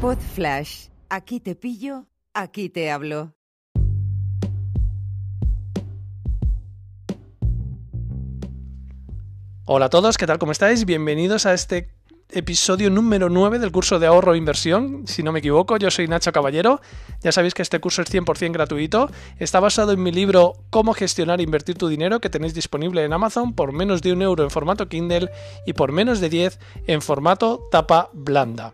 Pod Flash. Aquí te pillo, aquí te hablo. Hola a todos, ¿qué tal? ¿Cómo estáis? Bienvenidos a este episodio número 9 del curso de ahorro e inversión. Si no me equivoco, yo soy Nacho Caballero. Ya sabéis que este curso es 100% gratuito. Está basado en mi libro Cómo gestionar e invertir tu dinero que tenéis disponible en Amazon por menos de un euro en formato Kindle y por menos de 10 en formato tapa blanda.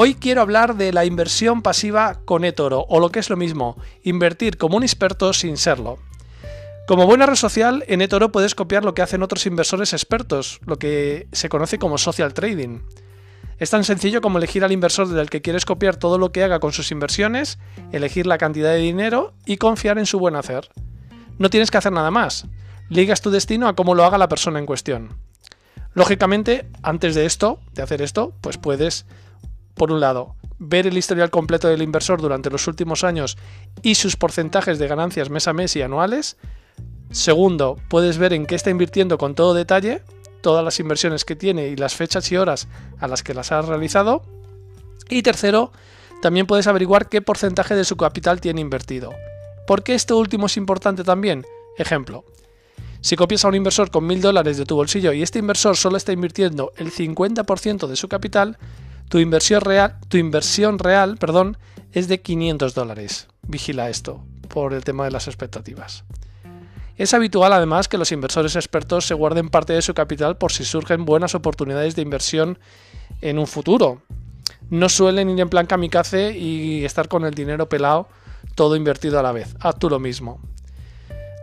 Hoy quiero hablar de la inversión pasiva con eToro, o lo que es lo mismo, invertir como un experto sin serlo. Como buena red social, en eToro puedes copiar lo que hacen otros inversores expertos, lo que se conoce como social trading. Es tan sencillo como elegir al inversor del que quieres copiar todo lo que haga con sus inversiones, elegir la cantidad de dinero y confiar en su buen hacer. No tienes que hacer nada más. Ligas tu destino a cómo lo haga la persona en cuestión. Lógicamente, antes de esto, de hacer esto, pues puedes por un lado, ver el historial completo del inversor durante los últimos años y sus porcentajes de ganancias mes a mes y anuales. Segundo, puedes ver en qué está invirtiendo con todo detalle, todas las inversiones que tiene y las fechas y horas a las que las ha realizado. Y tercero, también puedes averiguar qué porcentaje de su capital tiene invertido. ¿Por qué esto último es importante también? Ejemplo, si copias a un inversor con mil dólares de tu bolsillo y este inversor solo está invirtiendo el 50% de su capital, tu inversión real, tu inversión real perdón, es de 500 dólares. Vigila esto por el tema de las expectativas. Es habitual además que los inversores expertos se guarden parte de su capital por si surgen buenas oportunidades de inversión en un futuro. No suelen ir en plan kamikaze y estar con el dinero pelado todo invertido a la vez. Haz tú lo mismo.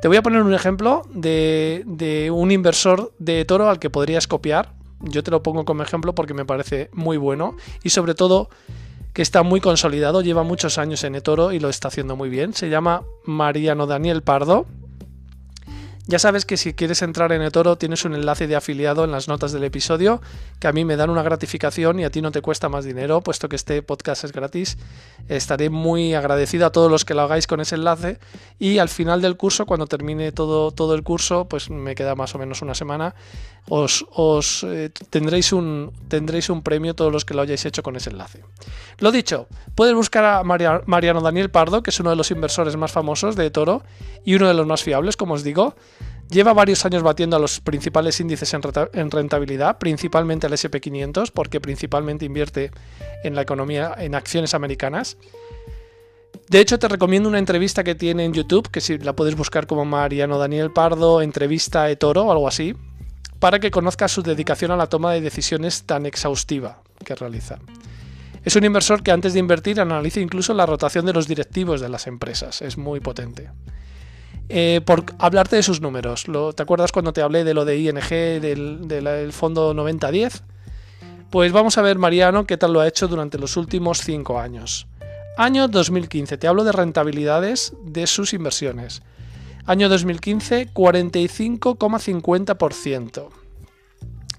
Te voy a poner un ejemplo de, de un inversor de toro al que podrías copiar yo te lo pongo como ejemplo porque me parece muy bueno y sobre todo que está muy consolidado, lleva muchos años en eToro y lo está haciendo muy bien. Se llama Mariano Daniel Pardo ya sabes que si quieres entrar en eToro tienes un enlace de afiliado en las notas del episodio que a mí me dan una gratificación y a ti no te cuesta más dinero, puesto que este podcast es gratis. Estaré muy agradecido a todos los que lo hagáis con ese enlace y al final del curso, cuando termine todo, todo el curso, pues me queda más o menos una semana, os, os eh, tendréis, un, tendréis un premio todos los que lo hayáis hecho con ese enlace. Lo dicho, puedes buscar a Mariano Daniel Pardo, que es uno de los inversores más famosos de eToro y uno de los más fiables, como os digo. Lleva varios años batiendo a los principales índices en rentabilidad, principalmente al SP500, porque principalmente invierte en la economía, en acciones americanas. De hecho, te recomiendo una entrevista que tiene en YouTube, que si la puedes buscar como Mariano Daniel Pardo, entrevista e Toro o algo así, para que conozcas su dedicación a la toma de decisiones tan exhaustiva que realiza. Es un inversor que antes de invertir analiza incluso la rotación de los directivos de las empresas. Es muy potente. Eh, por hablarte de sus números. ¿Te acuerdas cuando te hablé de lo de ING, del, fondo 9010? Pues vamos a ver, Mariano, qué tal lo ha hecho durante los últimos 5 años. Año 2015, te hablo de rentabilidades de sus inversiones. Año 2015, 45,50%.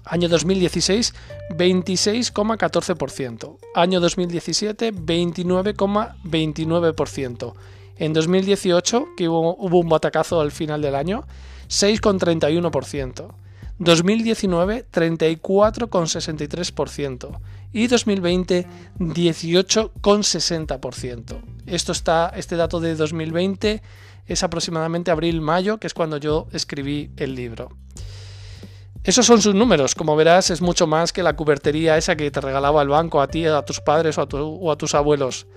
Año 2016, 26,14%. Año 2017, 29,29%. En 2018, que hubo, un batacazo al final del año, 6,31%. 2019, 34,63%. Y 2020, 18,60%. Esto está, este dato de 2020 es aproximadamente abril-mayo, que es cuando yo escribí el libro. Esos son sus números, como verás es mucho más que la cubertería esa que te regalaba el banco a ti, a tus padres o a tus abuelos.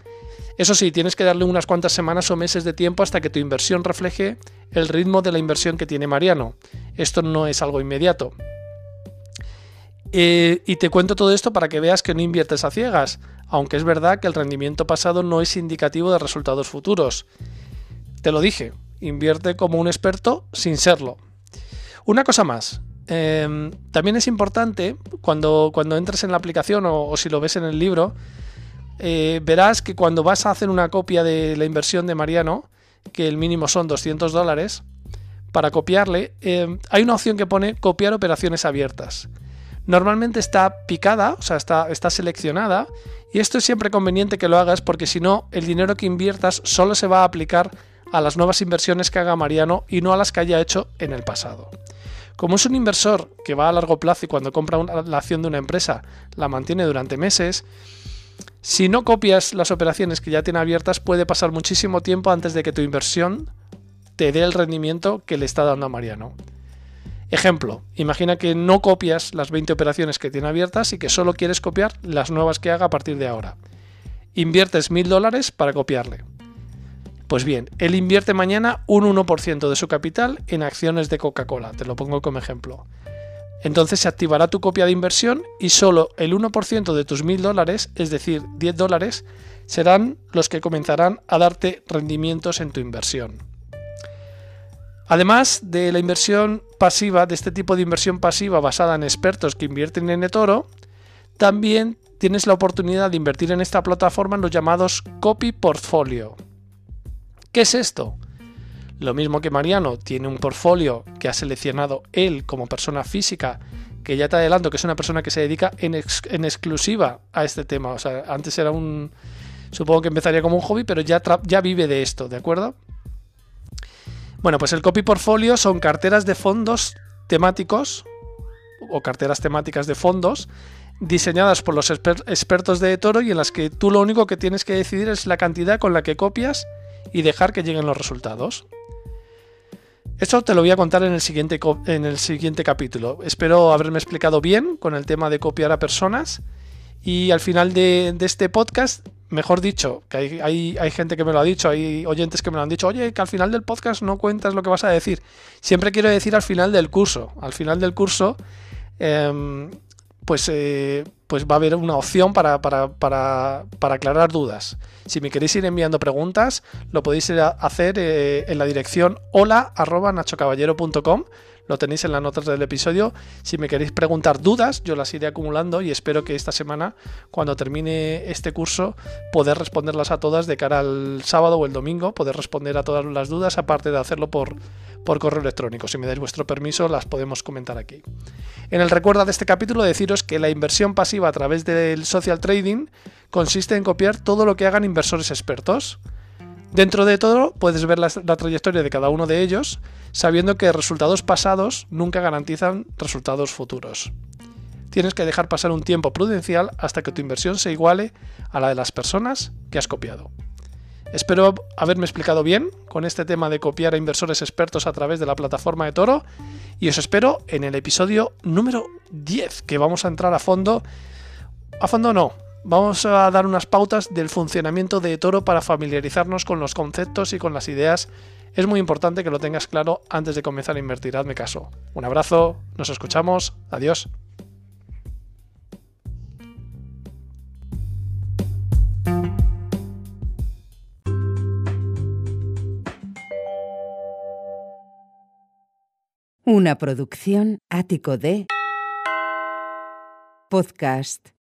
Eso sí, tienes que darle unas cuantas semanas o meses de tiempo hasta que tu inversión refleje el ritmo de la inversión que tiene Mariano. Esto no es algo inmediato. Eh, y te cuento todo esto para que veas que no inviertes a ciegas, aunque es verdad que el rendimiento pasado no es indicativo de resultados futuros. Te lo dije, invierte como un experto sin serlo. Una cosa más, em, también es importante cuando, cuando entres en la aplicación o si lo ves en el libro, eh, verás que cuando vas a hacer una copia de la inversión de Mariano, que el mínimo son 200 dólares, para copiarle, eh, hay una opción que pone copiar operaciones abiertas. Normalmente está picada, o sea, está, está seleccionada, y esto es siempre conveniente que lo hagas porque si no, el dinero que inviertas solo se va a aplicar a las nuevas inversiones que haga Mariano y no a las que haya hecho en el pasado. Como es un inversor que va a largo plazo y cuando compra la acción de una empresa la mantiene durante meses, Si no copias las operaciones que ya tiene abiertas, puede pasar muchísimo tiempo antes de que tu inversión te dé el rendimiento que le está dando a Mariano. Ejemplo, imagina que no copias las 20 operaciones que tiene abiertas y que solo quieres copiar las nuevas que haga a partir de ahora. Inviertes mil dólares para copiarle. Pues bien, él invierte mañana un 1% de su capital en acciones de Coca-Cola, te lo pongo como ejemplo. Entonces se activará tu copia de inversión y solo el 1% de tus mil dólares, es decir, 10 dólares, serán los que comenzarán a darte rendimientos en tu inversión. Además de la inversión pasiva, de este tipo de inversión pasiva basada en expertos que invierten en eToro, también tienes la oportunidad de invertir en esta plataforma en los llamados copy portfolio. ¿Qué es esto? Lo mismo que Mariano tiene un portfolio que ha seleccionado él como persona física, que ya te adelanto que es una persona que se dedica en, exclusiva a este tema. O sea, antes era un... Supongo que empezaría como un hobby, pero ya, ya vive de esto, ¿de acuerdo? Bueno, pues el copy portfolio son carteras de fondos temáticos o carteras temáticas de fondos diseñadas por los expertos de Toro y en las que tú lo único que tienes que decidir es la cantidad con la que copias y dejar que lleguen los resultados. Esto te lo voy a contar en el siguiente, en el siguiente capítulo. Espero haberme explicado bien con el tema de copiar a personas. Y al final de, este podcast, mejor dicho, que hay, hay, gente que me lo ha dicho, hay oyentes que me lo han dicho, oye, que al final del podcast no cuentas lo que vas a decir. Siempre quiero decir al final del curso. Al final del curso, em, pues eh, pues va a haber una opción para, aclarar dudas. Si me queréis ir enviando preguntas, lo podéis hacer eh, en la dirección hola.nachocaballero.com lo tenéis en las notas del episodio. Si me queréis preguntar dudas, yo las iré acumulando y espero que esta semana, cuando termine este curso, poder responderlas a todas de cara al sábado o el domingo, poder responder a todas las dudas, aparte de hacerlo por, por correo electrónico. Si me dais vuestro permiso, las podemos comentar aquí. En el recuerdo de este capítulo, deciros que la inversión pasiva a través del social trading consiste en copiar todo lo que hagan inversores expertos. Dentro de todo, puedes ver la, trayectoria de cada uno de ellos, sabiendo que resultados pasados nunca garantizan resultados futuros. Tienes que dejar pasar un tiempo prudencial hasta que tu inversión se iguale a la de las personas que has copiado. Espero haberme explicado bien con este tema de copiar a inversores expertos a través de la plataforma de Toro y os espero en el episodio número 10, que vamos a entrar a fondo. A fondo no, Vamos a dar unas pautas del funcionamiento de Toro para familiarizarnos con los conceptos y con las ideas. Es muy importante que lo tengas claro antes de comenzar a invertir. Hazme caso. Un abrazo, nos escuchamos, adiós. Una producción ático de podcast